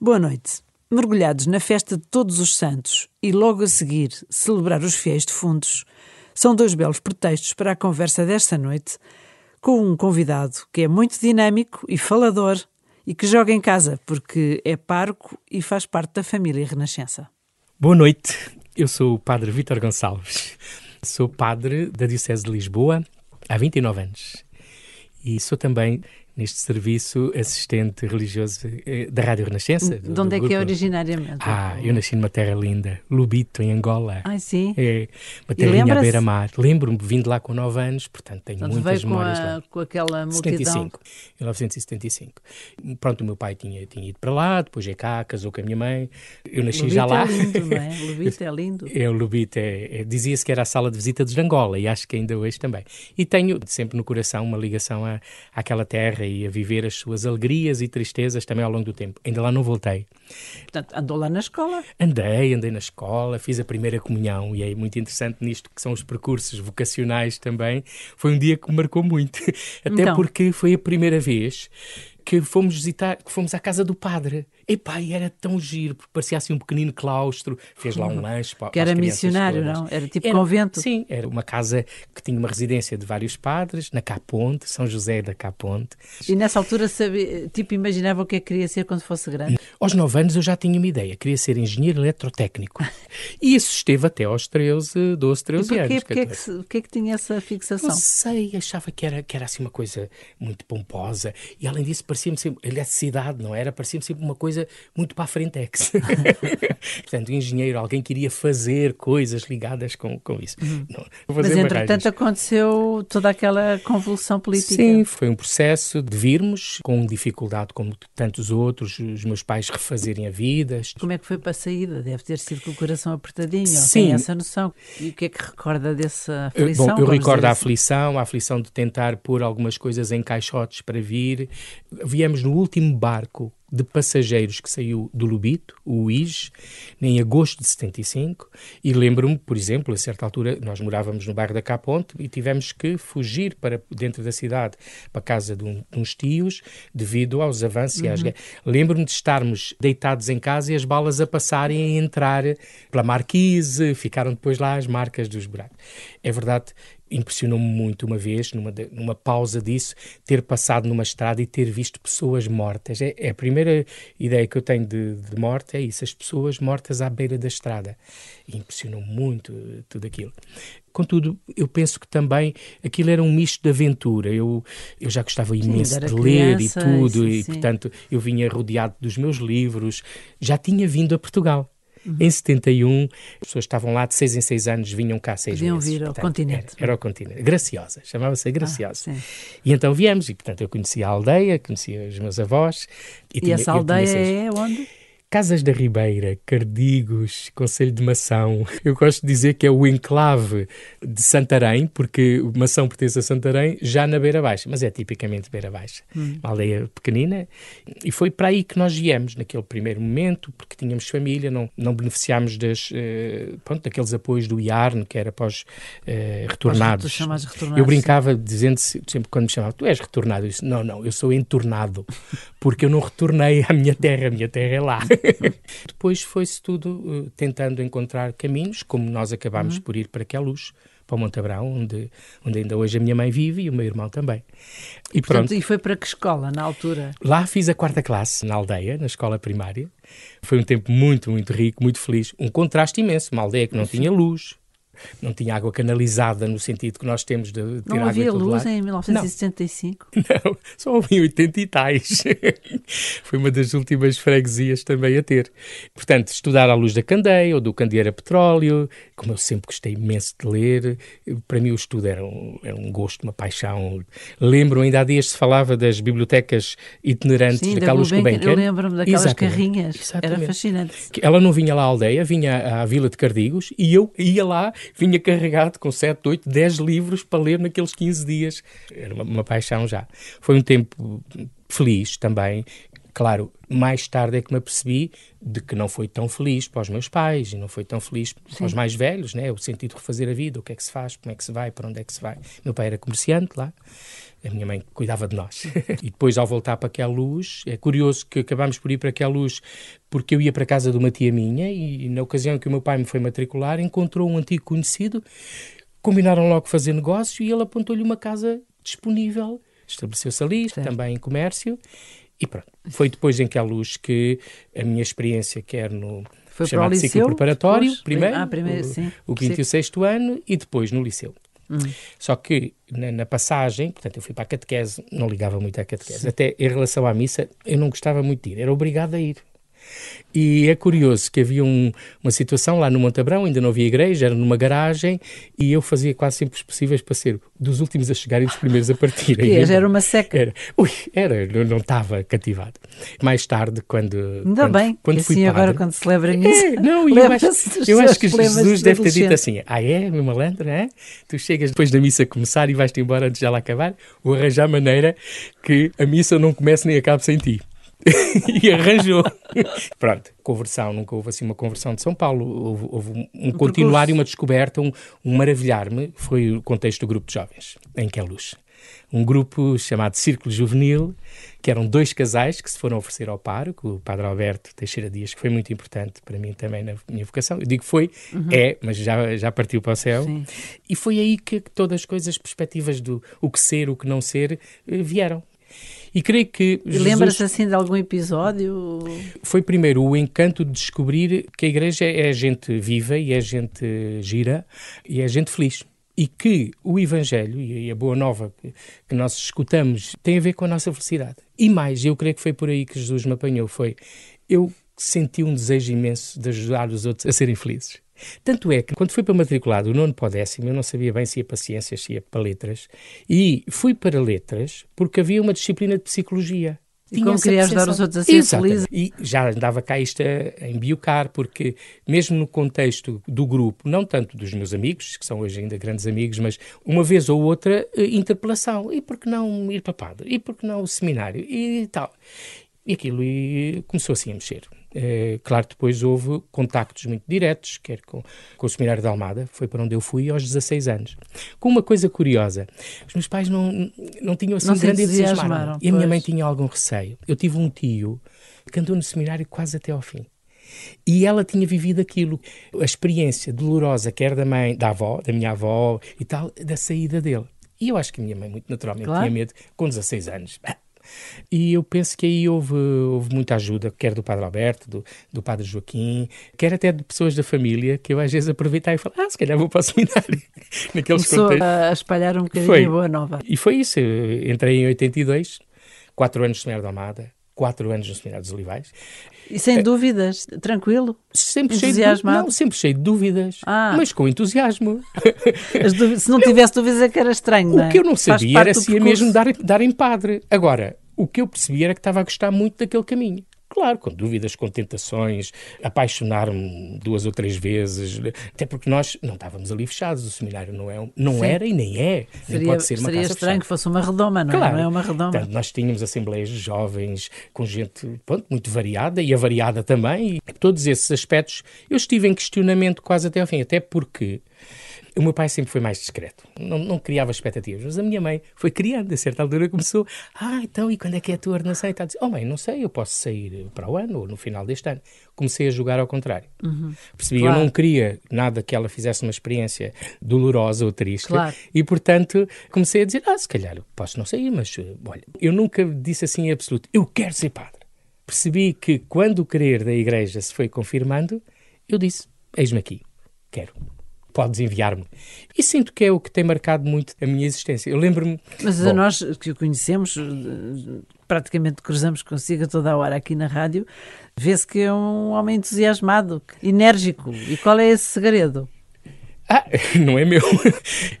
Boa noite. Mergulhados na festa de Todos os Santos e logo a seguir celebrar os fiéis defuntos, são dois belos pretextos para a conversa desta noite com um convidado que é muito dinâmico e falador e que joga em casa porque é parco e faz parte da família Renascença. Boa noite, eu sou o Padre Vítor Gonçalves. Sou padre da Diocese de Lisboa há 29 anos e sou também neste serviço assistente religioso eh, da Rádio Renascença. De onde é que é originariamente? Ah, eu nasci numa terra linda, Lubito, em Angola. Ah, sim? É, uma terrinha à beira-mar. Lembro-me, vindo lá com 9 anos, portanto tenho portanto, muitas memórias a, lá. com aquela multidão. 75, 1975. Pronto, o meu pai tinha, tinha ido para lá, depois é cá, casou com a minha mãe. Eu nasci Lubito já lá. é lindo, não é? Lubito é lindo. É, o Lubito é, é dizia-se que era a sala de visita de Angola e acho que ainda hoje também. E tenho sempre no coração uma ligação à, àquela terra e a viver as suas alegrias e tristezas também ao longo do tempo. Ainda lá não voltei. Portanto, andou lá na escola. Andei, andei na escola, fiz a primeira comunhão e é muito interessante nisto que são os percursos vocacionais também. Foi um dia que me marcou muito, até Então. porque foi a primeira vez que fomos visitar, que fomos à casa do padre. Epá, e era tão giro, porque parecia assim um pequenino claustro, fez lá um lanche para, Que para era missionário, todas. não? Era tipo Era- convento. Sim, era uma casa que tinha uma residência de vários padres, na Caponte, São José da Caponte. E nessa altura, sabia, tipo, imaginava o que é que queria ser quando fosse grande. Aos 9 anos eu já tinha uma ideia, queria ser engenheiro eletrotécnico. E isso esteve até aos 13, 12, E 13 porquê? anos. Porquê é que, 14. se- porquê é que tinha essa fixação? Não sei, achava que era, que era assim uma coisa muito pomposa e além disso parecia-me sempre, eletricidade, não era? Parecia-me sempre uma coisa muito para a frentex. Portanto, engenheiro, alguém que iria fazer coisas ligadas com, com isso. Não, vou Mas entretanto barragens. aconteceu toda aquela convulsão política. Sim, foi um processo de virmos com dificuldade como tantos outros, os meus pais refazerem a vida. Como é que foi para a saída? Deve ter sido com o coração apertadinho. Sim. Tem essa noção. E o que é que recorda dessa aflição? Bom, eu recordo a assim? aflição, a aflição de tentar pôr algumas coisas em caixotes para vir. Viemos no último barco de passageiros que saiu do Lubito, o IJ, em agosto de 75, e lembro-me, por exemplo, a certa altura, nós morávamos no bairro da Caponte e tivemos que fugir para dentro da cidade, para a casa de, um- de uns tios, devido aos avanços e às guerras. Lembro-me de estarmos deitados em casa e as balas a passarem e a entrar pela marquise, ficaram depois lá as marcas dos buracos. É verdade, impressionou-me muito uma vez, numa, numa pausa disso, ter passado numa estrada e ter visto pessoas mortas. É, é a primeira ideia que eu tenho de, de morte, é isso, as pessoas mortas à beira da estrada. Impressionou-me muito eh, tudo aquilo. Contudo, eu penso que também aquilo era um misto de aventura. Eu, eu já gostava imenso ainda de ler criança, e tudo, isso, e sim. portanto eu vinha rodeado dos meus livros. Já tinha vindo a Portugal. Uhum. Em 71, as pessoas estavam lá de seis em seis anos, vinham cá seis Podiam meses. vir ao Portanto, continente. Era, era ao continente. Graciosa, chamava-se a Graciosa. Ah, e então viemos, e portanto eu conhecia a aldeia, conhecia os meus avós. E, E tinha- essa aldeia seis- é onde? Casas da Ribeira, Cardigos, Conselho de Mação. Eu gosto de dizer que é o enclave de Santarém, porque Mação pertence a Santarém, já na Beira Baixa, mas é tipicamente Beira Baixa. Hum. Uma aldeia pequenina. E foi para aí que nós viemos, naquele primeiro momento, porque tínhamos família, não, não beneficiámos das, eh, pronto, daqueles apoios do IARN, que era para os Tu retornados. chamas retornados. Eu brincava dizendo -se, sempre quando me chamavam, tu és retornado. Eu disse, não, não, eu sou entornado, porque eu não retornei à minha terra, a minha terra é lá. Depois foi-se tudo eh, tentando encontrar caminhos, como nós acabámos por ir para Queluz, para o Monte Abrão, onde, onde ainda hoje a minha mãe vive e o meu irmão também. E Portanto, pronto, e foi para que escola, na altura? lá fiz a quarta classe, na aldeia, na escola primária. Foi um tempo muito, muito rico, muito feliz. Um contraste imenso, uma aldeia que não tinha luz, não tinha água canalizada no sentido que nós temos de ter Não água havia luz lado. em 1975? Não, só houve em 80 e tais. Foi uma das últimas freguesias também a ter. Portanto, estudar à luz da candeia ou do candeeiro a petróleo, como eu sempre gostei imenso de ler, para mim o estudo era um, era um gosto, uma paixão. Lembro, ainda há dias se falava das bibliotecas itinerantes Sim, da da Carlos Gulbenkian. Eu lembro-me daquelas Exatamente. carrinhas. Era Exatamente. fascinante. Que Ela não vinha lá à aldeia, vinha à Vila de Cardigos e eu ia lá, vinha carregado com 7, 8, 10 livros para ler naqueles 15 dias. Era uma, uma paixão já. Foi um tempo feliz também. Claro, mais tarde é que me apercebi de que não foi tão feliz para os meus pais e não foi tão feliz Sim. para os mais velhos, né? o sentido de refazer a vida, o que é que se faz, como é que se vai, para onde é que se vai. Meu pai era comerciante lá, a minha mãe cuidava de nós. e depois, ao voltar para aquela luz, é curioso que acabámos por ir para aquela luz porque eu ia para a casa de uma tia minha e, na ocasião que o meu pai me foi matricular, encontrou um antigo conhecido, combinaram logo fazer negócio e ele apontou-lhe uma casa disponível. Estabeleceu-se ali, certo. também em comércio, e pronto, foi depois em que a luz que a minha experiência, quer no foi chamado ciclo liceu, preparatório, depois, primeiro, ah, primeiro o, o quinto sim. e o sexto ano, e depois no liceu. Hum. Só que na, na, passagem, portanto, eu fui para a catequese, não ligava muito à catequese. Sim. Até em relação à missa, eu não gostava muito de ir, era obrigado a ir. E é curioso que havia um, uma situação lá no Montabrão, ainda não havia igreja, era numa garagem, e eu fazia quase sempre os possíveis para ser dos últimos a chegar e dos primeiros a partir. Era uma seca. Era, ui, era, não estava cativado. Mais tarde, quando. Ainda quando, bem, quando fui assim padre, agora quando celebra a missa. É, não, eu acho, eu acho que Jesus deve ter dito assim: ah, é, meu malandro, é? Tu chegas depois da missa começar e vais-te embora antes de ela acabar, ou arranjar maneira que a missa não comece nem acabe sem ti. e arranjou. Pronto, conversão, nunca houve assim uma conversão de São Paulo. Houve, houve um, continuar e uma descoberta, um, um maravilhar-me. Foi o contexto do grupo de jovens, em que é luz. Um grupo chamado Círculo Juvenil, que eram dois casais que se foram oferecer ao pároco, o Padre Alberto Teixeira Dias, que foi muito importante para mim também na minha vocação. Eu digo foi, uhum. é, mas já, já partiu para o céu. Sim. E foi aí que todas as coisas, perspectivas do o que ser, o que não ser, eh, vieram. E creio que. Jesus... Lembra-se assim de algum episódio? Foi primeiro o encanto de descobrir que a igreja é gente viva e é gente gira e é gente feliz e que o Evangelho e a Boa Nova que, que, nós escutamos tem a ver com a nossa felicidade. E mais, eu creio que foi por aí que Jesus me apanhou, foi eu senti um desejo imenso de ajudar os outros a serem felizes. Tanto é que, quando fui para matriculado, o nono para o décimo, eu não sabia bem se ia para ciências, se ia para letras, e fui para letras porque havia uma disciplina de psicologia. E como queria ajudar os outros a ser felizes. E já andava cá isto a embiocar, porque mesmo no contexto do grupo, não tanto dos meus amigos, que são hoje ainda grandes amigos, mas uma vez ou outra, eh, interpelação. E por que não ir para padre? E por que não o seminário? E tal. E aquilo começou assim a mexer. É, claro, depois houve contactos muito diretos, quer com, com o Seminário de Almada, foi para onde eu fui aos 16 anos. Com uma coisa curiosa, os meus pais não, não tinham assim não grande entusiasmo. E a minha mãe tinha algum receio. Eu tive um tio que andou no seminário quase até ao fim. E ela tinha vivido aquilo, a experiência dolorosa, quer da mãe, da avó, da minha avó e tal, da saída dele. E eu acho que a minha mãe, muito naturalmente, claro. tinha medo, com 16 anos. E eu penso que aí houve, houve muita ajuda, quer do Padre Alberto, do, do Padre Joaquim, quer até de pessoas da família, que eu às vezes aproveitava e falava, ah, se calhar vou para o seminário. Naqueles Começou contextos. a espalhar um bocadinho foi. a boa nova. E foi isso, eu entrei em 82, quatro anos no Seminário da Almada, quatro anos no Seminário dos Olivais. E sem é, dúvidas, tranquilo? Sempre entusiasmado? Cheio de, não, sempre cheio de dúvidas, ah. mas com entusiasmo. se não tivesse dúvidas é que era estranho, O é? que eu não sabia era se ia mesmo dar, dar em padre. Agora, o que eu percebi era que estava a gostar muito daquele caminho. Claro, com dúvidas, com tentações, apaixonar-me duas ou três vezes, até porque nós não estávamos ali fechados, o seminário não, é, não era e nem é, seria, nem pode ser uma Seria estranho fechada. que fosse uma redoma, não, é? claro. não é uma redoma. Portanto, nós tínhamos assembleias de jovens com gente pronto, muito variada e a variada também, e todos esses aspectos eu estive em questionamento quase até ao fim, até porque o meu pai sempre foi mais discreto, não, não criava expectativas, mas a minha mãe foi criando, a certa altura começou, ah, então e quando é que é a tua ordenação? E tal, disse, oh mãe, não sei, eu posso sair para o ano ou no final deste ano. Comecei a jogar ao contrário. Uhum. Percebi, claro. eu não queria nada que ela fizesse uma experiência dolorosa ou triste claro. e, portanto, comecei a dizer, ah, se calhar posso não sair, mas, olha, eu nunca disse assim em absoluto, eu quero ser padre. Percebi que quando o querer da igreja se foi confirmando, eu disse, eis-me aqui, quero podes enviar-me. E sinto que é o que tem marcado muito a minha existência. Eu lembro-me. Mas bom, a nós que o conhecemos, praticamente cruzamos consigo a toda a hora aqui na rádio, vê-se que é um homem entusiasmado, enérgico. E qual é esse segredo? Ah, não é meu.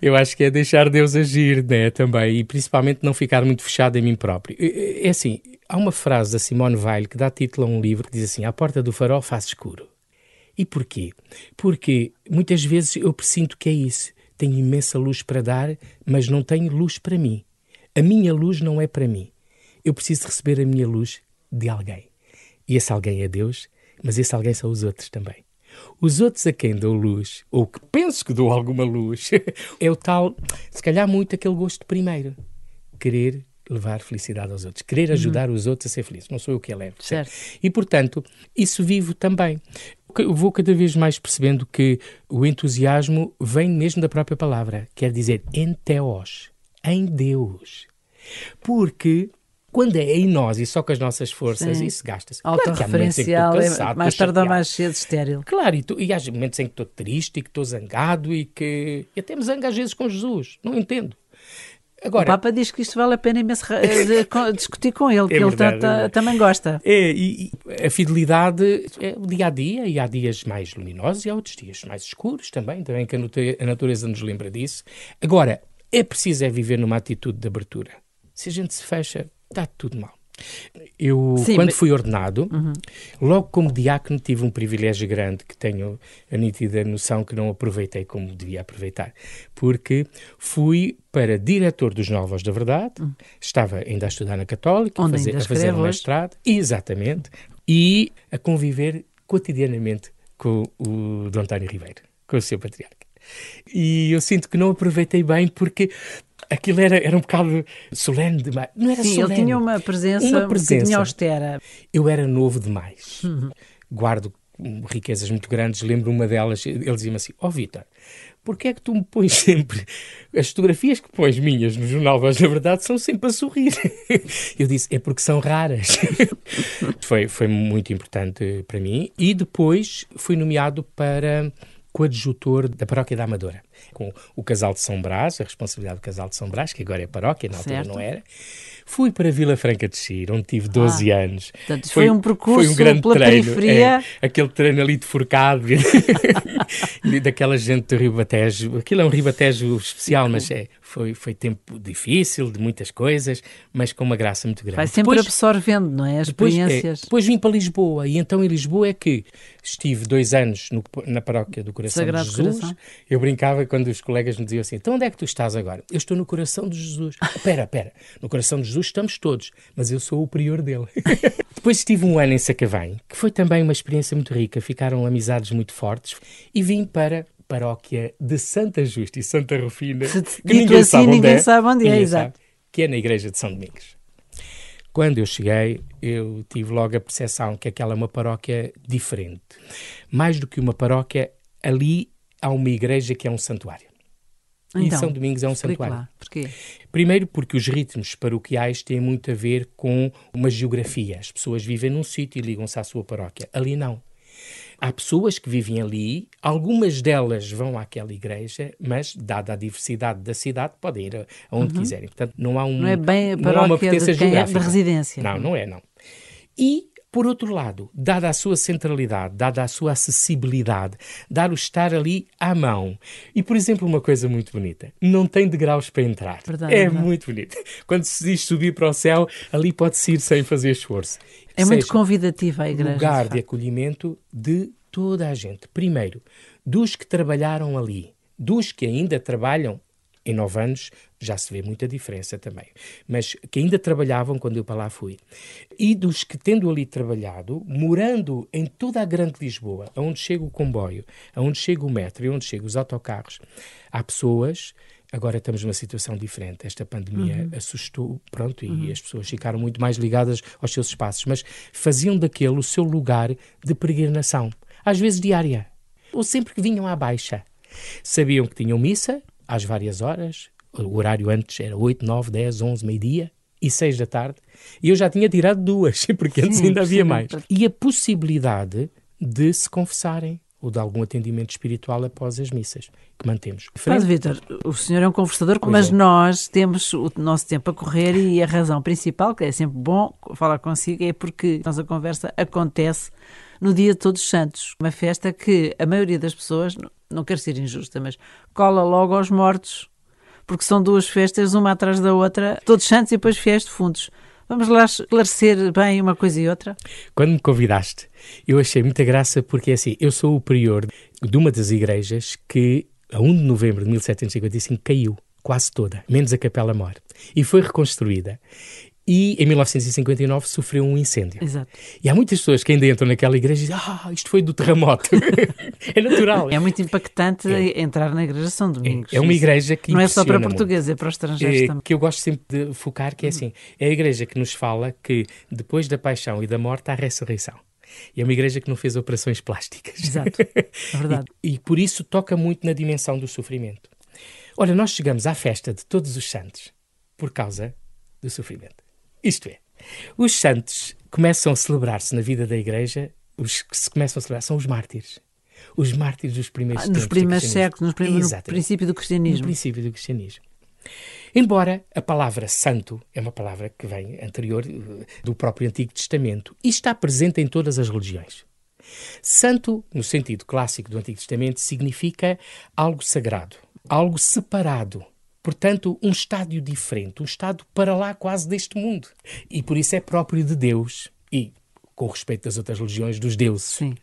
Eu acho que é deixar Deus agir, né, também, e principalmente não ficar muito fechado em mim próprio. É assim, há uma frase da Simone Weil que dá título a um livro que diz assim: "À porta do farol faz escuro". E porquê? Porque muitas vezes eu presinto que é isso. Tenho imensa luz para dar, mas não tenho luz para mim. A minha luz não é para mim. Eu preciso receber a minha luz de alguém. E esse alguém é Deus, mas esse alguém são os outros também. Os outros a quem dou luz, ou que penso que dou alguma luz, é o tal, se calhar muito aquele gosto primeiro. Querer levar felicidade aos outros, querer ajudar uhum. os outros a ser felizes. Não sou eu que a levo. Certo. E, portanto, isso vivo também. Vou cada vez mais percebendo que o entusiasmo vem mesmo da própria palavra. Quer dizer, em teos, em Deus. Porque quando é em nós e só com as nossas forças, Sim. isso gasta-se. Autorreferencial, claro é mais tarde ou mais cedo estéril. Claro, e, tu, e há momentos em que estou triste e que estou zangado e que e até me zango às vezes com Jesus. Não entendo. Agora, o Papa diz que isto vale a pena imenso eh, discutir com ele, é que ele verdade, também gosta. É, e, e, a fidelidade é o dia a dia, e há dias mais luminosos e há outros dias mais escuros também, também que a natureza nos lembra disso. Agora, é preciso é viver numa atitude de abertura. Se a gente se fecha, está tudo mal. Eu, Sim, quando mas... fui ordenado, uhum. logo como diácono, tive um privilégio grande que tenho a nítida noção que não aproveitei como devia aproveitar, porque fui para diretor dos Novos da Verdade, uhum. estava ainda a estudar na Católica, a fazer, a fazer um mestrado, exatamente, e a conviver cotidianamente com o Dom António Ribeiro, com o seu patriarca. E eu sinto que não aproveitei bem porque aquilo era, era um bocado solene demais. Não era Sim, solene. ele tinha uma presença, uma presença austera. Eu era novo demais. Uhum. Guardo riquezas muito grandes. Lembro uma delas, ele dizia-me assim: Ó oh, Vitor, porquê é que tu me pões sempre. As fotografias que pões minhas no Jornal Voz da Verdade são sempre a sorrir. Eu disse: é porque são raras. foi, foi muito importante para mim. E depois fui nomeado para coadjutor da Paróquia da Amadora, com o Casal de São Brás, a responsabilidade do Casal de São Brás, que agora é paróquia, na altura certo. não era. Fui para Vila Franca de Xir, onde tive 12 ah, anos. Portanto, foi, foi, um percurso foi um grande pela treino, periferia. É, aquele treino ali de forcado, daquela gente do Ribatejo. Aquilo é um Ribatejo especial, mas é, foi, foi tempo difícil, de muitas coisas, mas com uma graça muito grande. Vai sempre depois, absorvendo, não é? As depois, é, experiências. É, depois vim para Lisboa, e então em Lisboa é que estive dois anos no, na paróquia do Coração Sagrado de Jesus. Coração. Eu brincava quando os colegas me diziam assim: então onde é que tu estás agora? Eu estou no coração de Jesus. Espera, espera, no coração de Jesus estamos todos, mas eu sou o prior dele. depois estive um ano em Sacavém, que foi também uma experiência muito rica, ficaram amizades muito fortes, e vim para paróquia de Santa Justa e Santa Rufina, que ninguém, assim, sabe, ninguém onde é, sabe onde é, exato. Sabe, que é na igreja de São Domingos. Quando eu cheguei, eu tive logo a percepção que aquela é uma paróquia diferente. Mais do que uma paróquia, ali há uma igreja que é um santuário. Então, e São Domingos é um santuário. Lá. Porquê? Primeiro porque os ritmos paroquiais têm muito a ver com uma geografia. As pessoas vivem num sítio e ligam-se à sua paróquia. Ali não. Há pessoas que vivem ali, algumas delas vão àquela igreja, mas, dada a diversidade da cidade, podem ir aonde uhum. quiserem. Portanto, não há um. Não é bem a paróquia de, quem é de residência. Não, não é, não. E por outro lado, dada a sua centralidade, dada a sua acessibilidade, dar o estar ali à mão. E, por exemplo, uma coisa muito bonita: não tem degraus para entrar. Verdade, é verdade. muito bonito. Quando se diz subir para o céu, ali pode-se ir sem fazer esforço. É Seja, muito convidativa a igreja. Lugar de, de acolhimento de toda a gente. Primeiro, dos que trabalharam ali, dos que ainda trabalham em nove anos já se vê muita diferença também. Mas que ainda trabalhavam quando eu para lá fui. E dos que, tendo ali trabalhado, morando em toda a Grande Lisboa, onde chega o comboio, onde chega o metro e onde chegam os autocarros, há pessoas. Agora estamos numa situação diferente. Esta pandemia uhum. assustou, pronto, e uhum. as pessoas ficaram muito mais ligadas aos seus espaços, mas faziam daquele o seu lugar de peregrinação, às vezes diária, ou sempre que vinham à baixa. Sabiam que tinham missa, às várias horas. O horário antes era 8, 9, 10, 11, meio-dia e 6 da tarde. E eu já tinha tirado duas, porque antes ainda havia mais. E a possibilidade de se confessarem ou de algum atendimento espiritual após as missas, que mantemos. Mas, Vitor, o senhor é um conversador, pois mas é. nós temos o nosso tempo a correr e a razão principal, que é sempre bom falar consigo, é porque a nossa conversa acontece no dia de Todos os Santos, uma festa que a maioria das pessoas, não quero ser injusta, mas cola logo aos mortos, porque são duas festas, uma atrás da outra, Todos os Santos e depois Fiéis Fundos. Vamos lá esclarecer bem uma coisa e outra? Quando me convidaste, eu achei muita graça porque assim, eu sou o prior de uma das igrejas que a 1 de novembro de 1755 caiu, quase toda, menos a Capela Mor, e foi reconstruída. E em 1959 sofreu um incêndio. Exato. E há muitas pessoas que ainda entram naquela igreja e dizem, ah, isto foi do terremoto. é natural. É muito impactante é. entrar na igreja São Domingos. É, é uma igreja que Não é só para portugueses, é para os estrangeiros é, também. Que eu gosto sempre de focar, que é assim, é a igreja que nos fala que depois da paixão e da morte há ressurreição. E é uma igreja que não fez operações plásticas. Exato, é verdade. e, e por isso toca muito na dimensão do sofrimento. Olha, nós chegamos à festa de todos os santos por causa do sofrimento. Isto é, os santos começam a celebrar-se na vida da igreja, os que se começam a celebrar são os mártires. Os mártires dos primeiros ah, Nos primeiros séculos, nos primeiros, no princípio do cristianismo. No princípio do cristianismo. Embora a palavra santo é uma palavra que vem anterior eh, do próprio Antigo Testamento e está presente em todas as religiões. Santo, no sentido clássico do Antigo Testamento, significa algo sagrado, algo separado, Portanto, um estádio diferente, um estado para lá quase deste mundo. E por isso é próprio de Deus e, com respeito das outras religiões, dos deuses. Sim.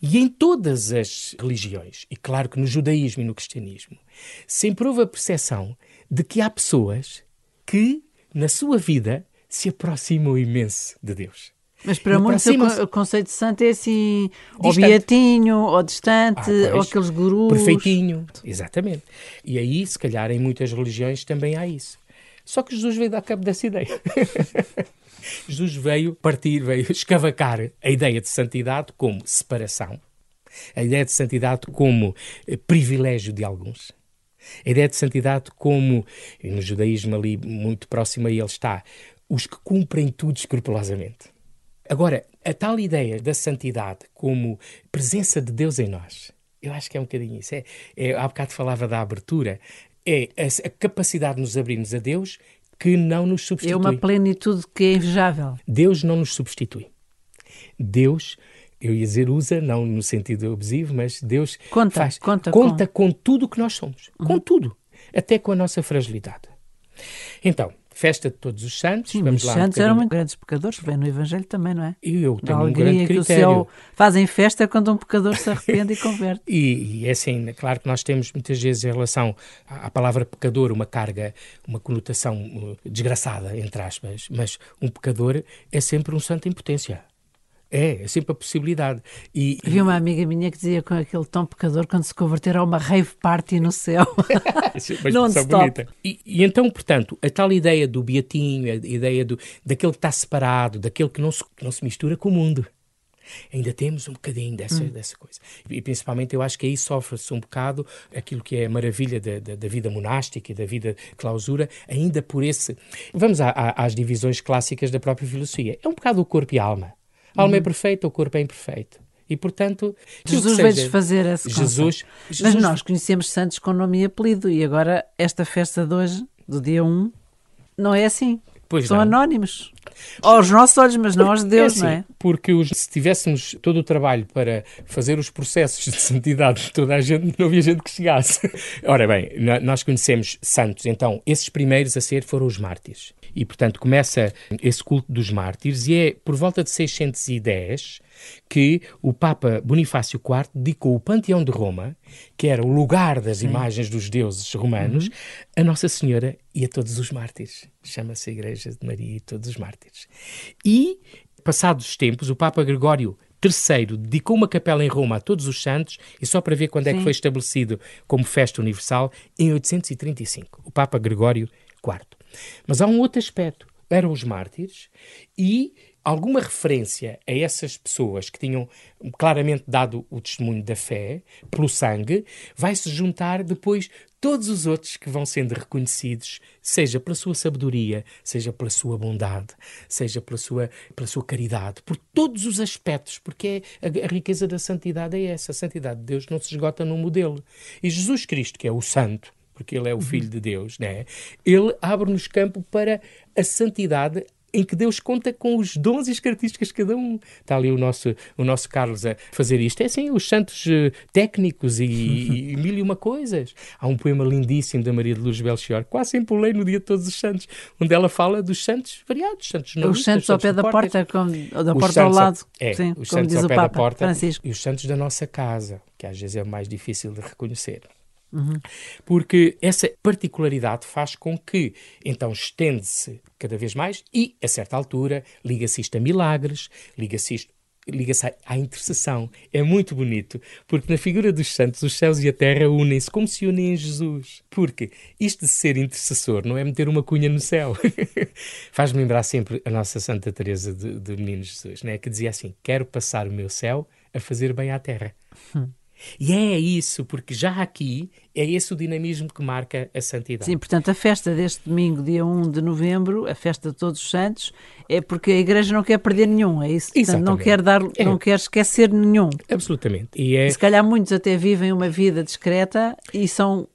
E em todas as religiões, e claro que no judaísmo e no cristianismo, sempre houve a percepção de que há pessoas que, na sua vida, se aproximam imenso de Deus. Mas para muitos o conceito de santo é assim, distante. ou beatinho, ou distante, ah, ou aqueles gurus. Perfeitinho, exatamente. E aí, se calhar, em muitas religiões também há isso. Só que Jesus veio dar cabo dessa ideia. Jesus veio partir, veio escavacar a ideia de santidade como separação, a ideia de santidade como eh, privilégio de alguns, a ideia de santidade como, no judaísmo ali muito próximo a ele está, os que cumprem tudo escrupulosamente. Agora, a tal ideia da santidade como presença de Deus em nós, eu acho que é um bocadinho isso. É, é, há bocado falava da abertura, é a, a capacidade de nos abrirmos a Deus que não nos substitui. É uma plenitude que é invejável. Deus não nos substitui. Deus, eu ia dizer usa, não no sentido abusivo, mas Deus conta, faz, conta, conta com... com tudo o que nós somos. Uhum. Com tudo. Até com a nossa fragilidade. Então, festa de todos os santos. Sim, Vamos os lá santos um eram muito grandes pecadores, vem no Evangelho também, não é? E eu tenho um grande critério. Que o céu fazem festa quando um pecador se arrepende e converte. E, e é assim, claro que nós temos muitas vezes em relação à, à palavra pecador uma carga, uma conotação uh, desgraçada, entre aspas, mas um pecador é sempre um santo em potência. É, é sempre a possibilidade. E, Havia uma amiga minha que dizia com aquele tom pecador quando se converter a uma rave party no céu. não bonita. E, e, então, portanto, a tal ideia do beatinho, a ideia do, daquele que está separado, daquele que não se, que não se mistura com o mundo. Ainda temos um bocadinho dessa, hum. dessa coisa. E principalmente eu acho que aí sofre-se um bocado aquilo que é a maravilha da, da, da, vida monástica e da vida clausura, ainda por esse. Vamos à, à, às divisões clássicas da própria filosofia. É um bocado o corpo e a alma. A alma é uhum. perfeita, o corpo é imperfeito. E, portanto, Jesus veio desfazer esse Jesus, Jesus, Mas nós conhecemos santos com nome e apelido e agora esta festa de hoje, do dia 1, não é assim. Pois São não. anónimos. Aos nossos olhos, mas não aos de Deus, é assim, não é? Porque os, se tivéssemos todo o trabalho para fazer os processos de santidade de toda a gente, não havia gente que chegasse. Ora bem, nós conhecemos santos, então esses primeiros a ser foram os mártires. E, portanto, começa esse culto dos mártires e é por volta de 610 que o Papa Bonifácio IV dedicou o Panteão de Roma, que era o lugar das Sim. imagens dos deuses romanos, uhum. a Nossa Senhora e a todos os mártires. Chama-se a Igreja de Maria e todos os mártires. E, passados os tempos, o Papa Gregório III dedicou uma capela em Roma a todos os santos, e só para ver quando Sim. é que foi estabelecido como festa universal, em 835, o Papa Gregório IV. Mas há um outro aspecto. Eram os mártires e alguma referência a essas pessoas que tinham claramente dado o testemunho da fé pelo sangue, vai se juntar depois todos os outros que vão sendo reconhecidos, seja pela sua sabedoria, seja pela sua bondade, seja pela sua, pela sua caridade, por todos os aspectos, porque é, a, a riqueza da santidade é essa. A santidade de Deus não se esgota num modelo. E Jesus Cristo, que é o santo, porque ele é o Filho de Deus, né? ele abre-nos campo para a santidade em que Deus conta com os dons e as características de cada um. Está ali o nosso, o nosso Carlos a fazer isto. É assim, os santos uh, técnicos e, e, e, mil e uma coisas. Há um poema lindíssimo da Maria de Luz Belchior, quase sempre o leio no dia de todos os santos, onde ela fala dos santos variados, santos não Os santos ao pé da porta, como, da porta ao lado. É, Sim, os santos ao pé da porta Francisco. e os santos da nossa casa, que às vezes é mais difícil de reconhecer. Uhum. Porque essa particularidade faz com que, então, estende-se cada vez mais e, a certa altura, liga-se isto a milagres, liga-se isto liga-se à, intercessão. É muito bonito, porque na figura dos santos os céus e a terra unem-se como se unem em Jesus. Porque isto de ser intercessor não é meter uma cunha no céu. Faz-me lembrar sempre a nossa Santa Teresa de, de Menino Jesus, né? que dizia assim: Quero passar o meu céu a fazer bem à terra. Hum. E é isso, porque já aqui é esse o dinamismo que marca a santidade. Sim, portanto, a festa deste domingo, dia 1 de novembro, a festa de Todos os Santos, é porque a Igreja não quer perder nenhum, é isso? Portanto, não quer, dar, é. não quer esquecer nenhum. Absolutamente. E, é... e se calhar muitos até vivem uma vida discreta e são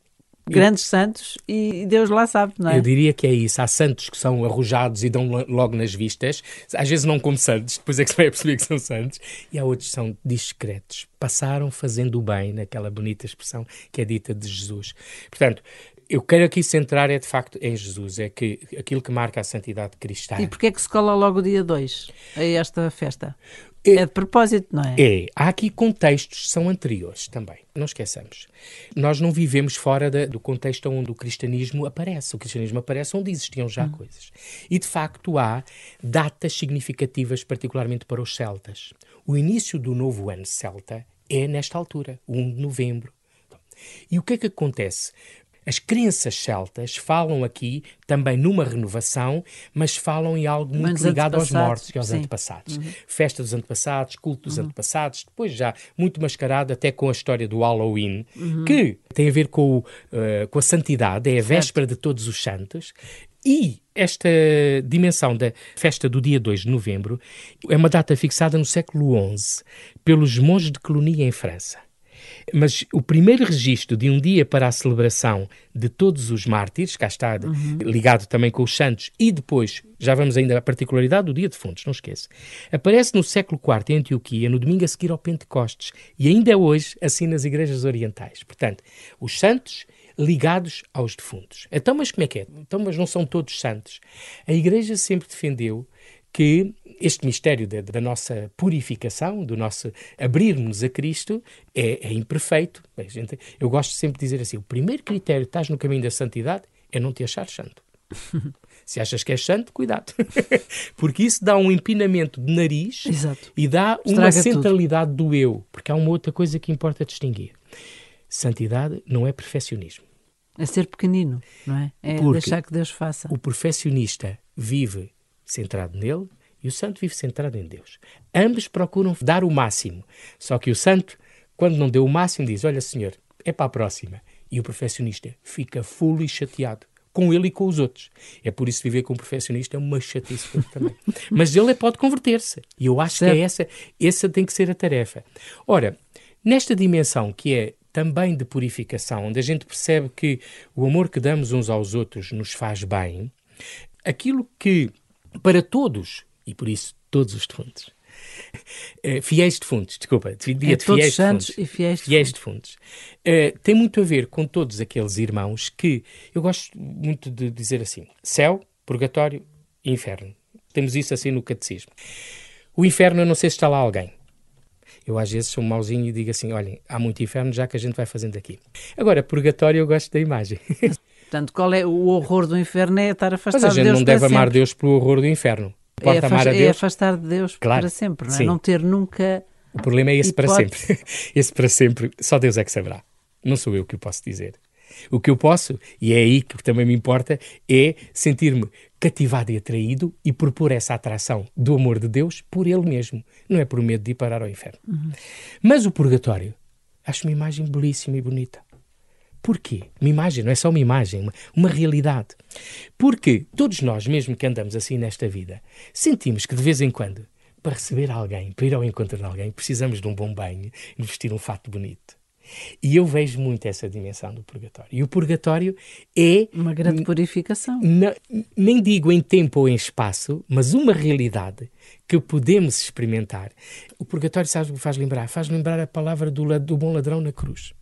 grandes santos e Deus lá sabe, não é? Eu diria que é isso. Há santos que são arrojados e dão logo nas vistas, às vezes não como santos, depois é que se vai perceber que são santos, e há outros que são discretos, passaram fazendo o bem, naquela bonita expressão que é dita de Jesus. Portanto, eu quero aqui centrar é de facto em Jesus, é que aquilo que marca a santidade cristã. E porquê é que se cola logo o dia 2 a esta festa? É, é de propósito, não é? É. Há aqui contextos que são anteriores também. Não esqueçamos. Nós não vivemos fora da, do contexto onde o cristianismo aparece. O cristianismo aparece onde existiam já hum. coisas. E, de facto, há datas significativas, particularmente para os celtas. O início do novo ano celta é nesta altura, 1 de novembro. E o que é que acontece? As crenças celtas falam aqui também numa renovação, mas falam em algo muito ligado aos mortos e aos sim. antepassados. Uhum. Festa dos antepassados, culto dos uhum. antepassados, depois já muito mascarado até com a história do Halloween, uhum. que tem a ver com, uh, com a santidade, é a véspera de todos os santos. E esta dimensão da festa do dia 2 de novembro é uma data fixada no século XI pelos monges de Colonia em França. Mas o primeiro registro de um dia para a celebração de todos os mártires, cá está uhum. ligado também com os santos, e depois, já vamos ainda à particularidade do dia de Fontes, não esqueça, aparece no século IV em Antioquia, no domingo a seguir ao Pentecostes, e ainda é hoje assim nas igrejas orientais. Portanto, os santos ligados aos defuntos. Então, mas como é que é? Então, mas não são todos santos. A Igreja sempre defendeu que este mistério da, da, nossa purificação, do nosso abrirmos a Cristo, é, é imperfeito. Bem, gente, eu gosto sempre de dizer assim: o primeiro critério estás no caminho da santidade é não te achar santo. Se achas que és santo, cuidado. porque isso dá um empinamento de nariz Exato. e dá Estraga uma centralidade tudo. do eu. Porque há uma outra coisa que importa distinguir. Santidade não é perfeccionismo. É ser pequenino, não é? É porque deixar que Deus faça. O perfeccionista vive centrado nele e o santo vive centrado em Deus. Ambos procuram dar o máximo. Só que o santo, quando não deu o máximo, diz: Olha, senhor, é para a próxima. E o perfeccionista fica fulo e chateado com ele e com os outros. É por isso que viver com um perfeccionista é uma chatice também. Mas ele pode converter-se. E eu acho certo. que é essa, essa tem que ser a tarefa. Ora, nesta dimensão que é também de purificação, onde a gente percebe que o amor que damos uns aos outros nos faz bem, aquilo que para todos e por isso todos os defuntos. Uh, fiéis defuntos, desculpa, dia é de fiéis santos defuntos. e fiéis, fiéis defuntos. Uh, tem muito a ver com todos aqueles irmãos que eu gosto muito de dizer assim: céu, purgatório e inferno. Temos isso assim no catecismo. O inferno, eu não sei se está lá alguém. Eu às vezes sou um mauzinho e digo assim: olhem, há muito inferno já que a gente vai fazendo aqui. Agora, purgatório, eu gosto da imagem. Portanto, qual é o horror do inferno? É estar afastado de Deus. Mas a gente não deve amar Deus pelo horror do inferno. É, afast, é, afastar de Deus claro, para sempre, não é? Sim. Não ter nunca. O problema é esse hipótese. para sempre. esse para sempre, só Deus é que saberá. Não sou eu que o posso dizer. O que eu posso, e é aí que também me importa, é sentir-me cativado e atraído e propor essa atração do amor de Deus por Ele mesmo. Não é por medo de ir parar ao inferno. Uhum. Mas o purgatório, acho uma imagem belíssima e bonita. Porquê? Uma imagem, não é só uma imagem, uma, uma realidade. Porque todos nós, mesmo que andamos assim nesta vida, sentimos que de vez em quando, para receber alguém, para ir ao encontro de alguém, precisamos de um bom banho e vestir um fato bonito. E eu vejo muito essa dimensão do purgatório. E o purgatório é. Uma grande purificação. nem digo em tempo ou em espaço, mas uma realidade que podemos experimentar. O purgatório, sabe o que faz lembrar? Faz lembrar a palavra do, do bom ladrão na cruz.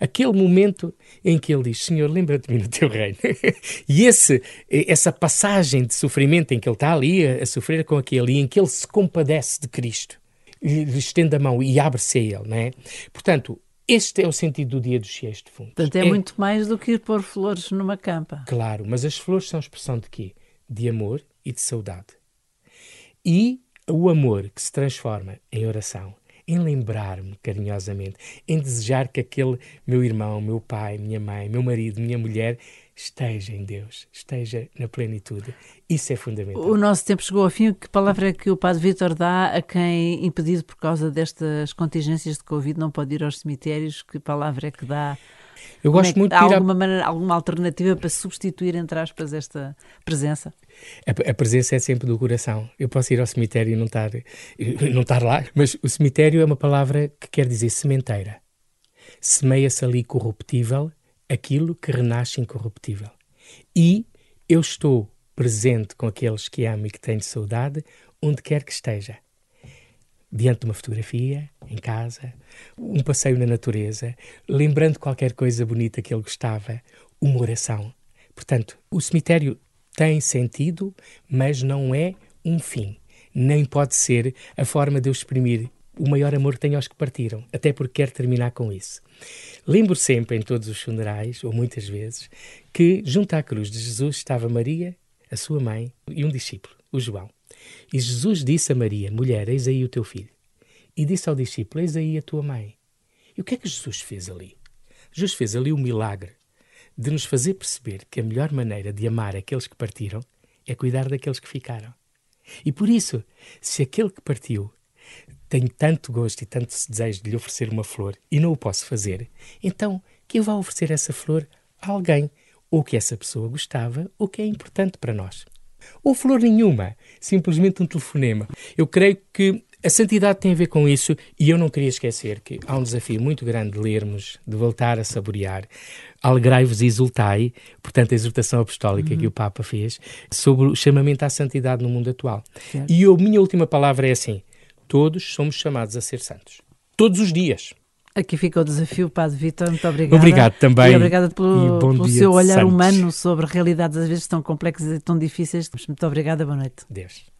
Aquele momento em que ele diz: Senhor, lembra-te-me do teu reino. e esse, essa passagem de sofrimento em que ele está ali a, a sofrer com aquele, e em que ele se compadece de Cristo, lhe estende a mão e abre-se a ele, não é? Portanto, Este é o sentido do Dia dos Fiéis Defuntos. Portanto, é, é muito mais do que ir pôr flores numa campa. Claro, mas as flores são expressão de quê? De amor e de saudade. E o amor que se transforma em oração, em lembrar-me carinhosamente, em desejar que aquele meu irmão, meu pai, minha mãe, meu marido, minha mulher esteja em Deus, esteja na plenitude. Isso é fundamental. O nosso tempo chegou ao fim. Que palavra é que o Padre Vítor dá a quem, impedido por causa destas contingências de Covid, não pode ir aos cemitérios? Que palavra é que dá? Eu gosto é muito há alguma, maneira, alguma alternativa para substituir, entre aspas, esta presença? A, a, presença é sempre do coração. Eu posso ir ao cemitério e não estar, não estar lá, mas o cemitério é uma palavra que quer dizer sementeira. Semeia-se ali corruptível aquilo que renasce incorruptível. E eu estou presente com aqueles que amo e que tenho saudade, onde quer que esteja. Diante de uma fotografia, em casa, um passeio na natureza, lembrando qualquer coisa bonita que ele gostava, uma oração. Portanto, o cemitério tem sentido, mas não é um fim. Nem pode ser a forma de eu exprimir o maior amor que tenho aos que partiram, até porque quero terminar com isso. Lembro sempre, em todos os funerais, ou muitas vezes, que junto à cruz de Jesus estava Maria, a sua mãe, e um discípulo, o João. E Jesus disse a Maria: Mulher, eis aí o teu filho. E disse ao discípulo: Eis aí a tua mãe. E o que é que Jesus fez ali? Jesus fez ali o milagre de nos fazer perceber que a melhor maneira de amar aqueles que partiram é cuidar daqueles que ficaram. E por isso, se aquele que partiu tenho tanto gosto e tanto desejo de lhe oferecer uma flor e não o posso fazer, então que eu vá oferecer essa flor a alguém, ou que essa pessoa gostava, ou que é importante para nós. Ou flor nenhuma, simplesmente um telefonema. Eu creio que a santidade tem a ver com isso e eu não queria esquecer que há um desafio muito grande de lermos, de voltar a saborear. Alegrai-vos e exultai, portanto, a exortação apostólica uhum. que o Papa fez sobre o chamamento à santidade no mundo atual. Certo. E a minha última palavra é assim: Todos somos chamados a ser santos. Todos os dias. Aqui fica o desafio, Padre Vitor. Muito obrigada. Obrigado também. E obrigada pelo, pelo seu olhar humano sobre realidades às vezes tão complexas e tão difíceis. Muito obrigada. Boa noite. Deus.